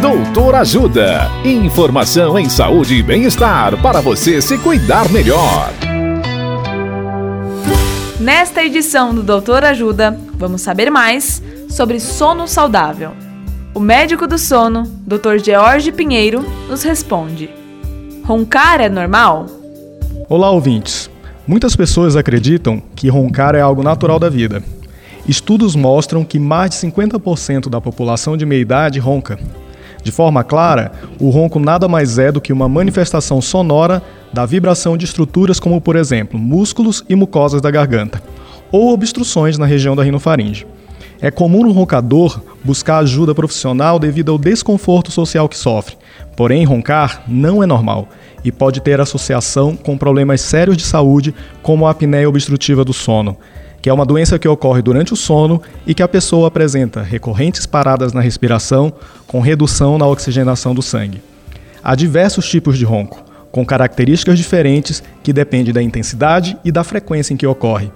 Doutor Ajuda. Informação em saúde e bem-estar para você se cuidar melhor. Nesta edição do Doutor Ajuda, vamos saber mais sobre sono saudável. O médico do sono, Dr. George Pinheiro, nos responde: Roncar é normal? Olá, ouvintes. Muitas pessoas acreditam que roncar é algo natural da vida. Estudos mostram que mais de 50% da população de meia idade ronca. De forma clara, o ronco nada mais é do que uma manifestação sonora da vibração de estruturas como, por exemplo, músculos e mucosas da garganta, ou obstruções na região da rinofaringe. É comum no roncador buscar ajuda profissional devido ao desconforto social que sofre. Porém, roncar não é normal e pode ter associação com problemas sérios de saúde, como a apneia obstrutiva do sono, que é uma doença que ocorre durante o sono e que a pessoa apresenta recorrentes paradas na respiração, com redução na oxigenação do sangue. Há diversos tipos de ronco, com características diferentes que dependem da intensidade e da frequência em que ocorre.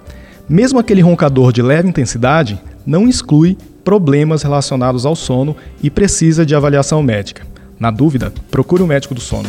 Mesmo aquele roncador de leve intensidade não exclui problemas relacionados ao sono e precisa de avaliação médica. Na dúvida, procure o um médico do sono.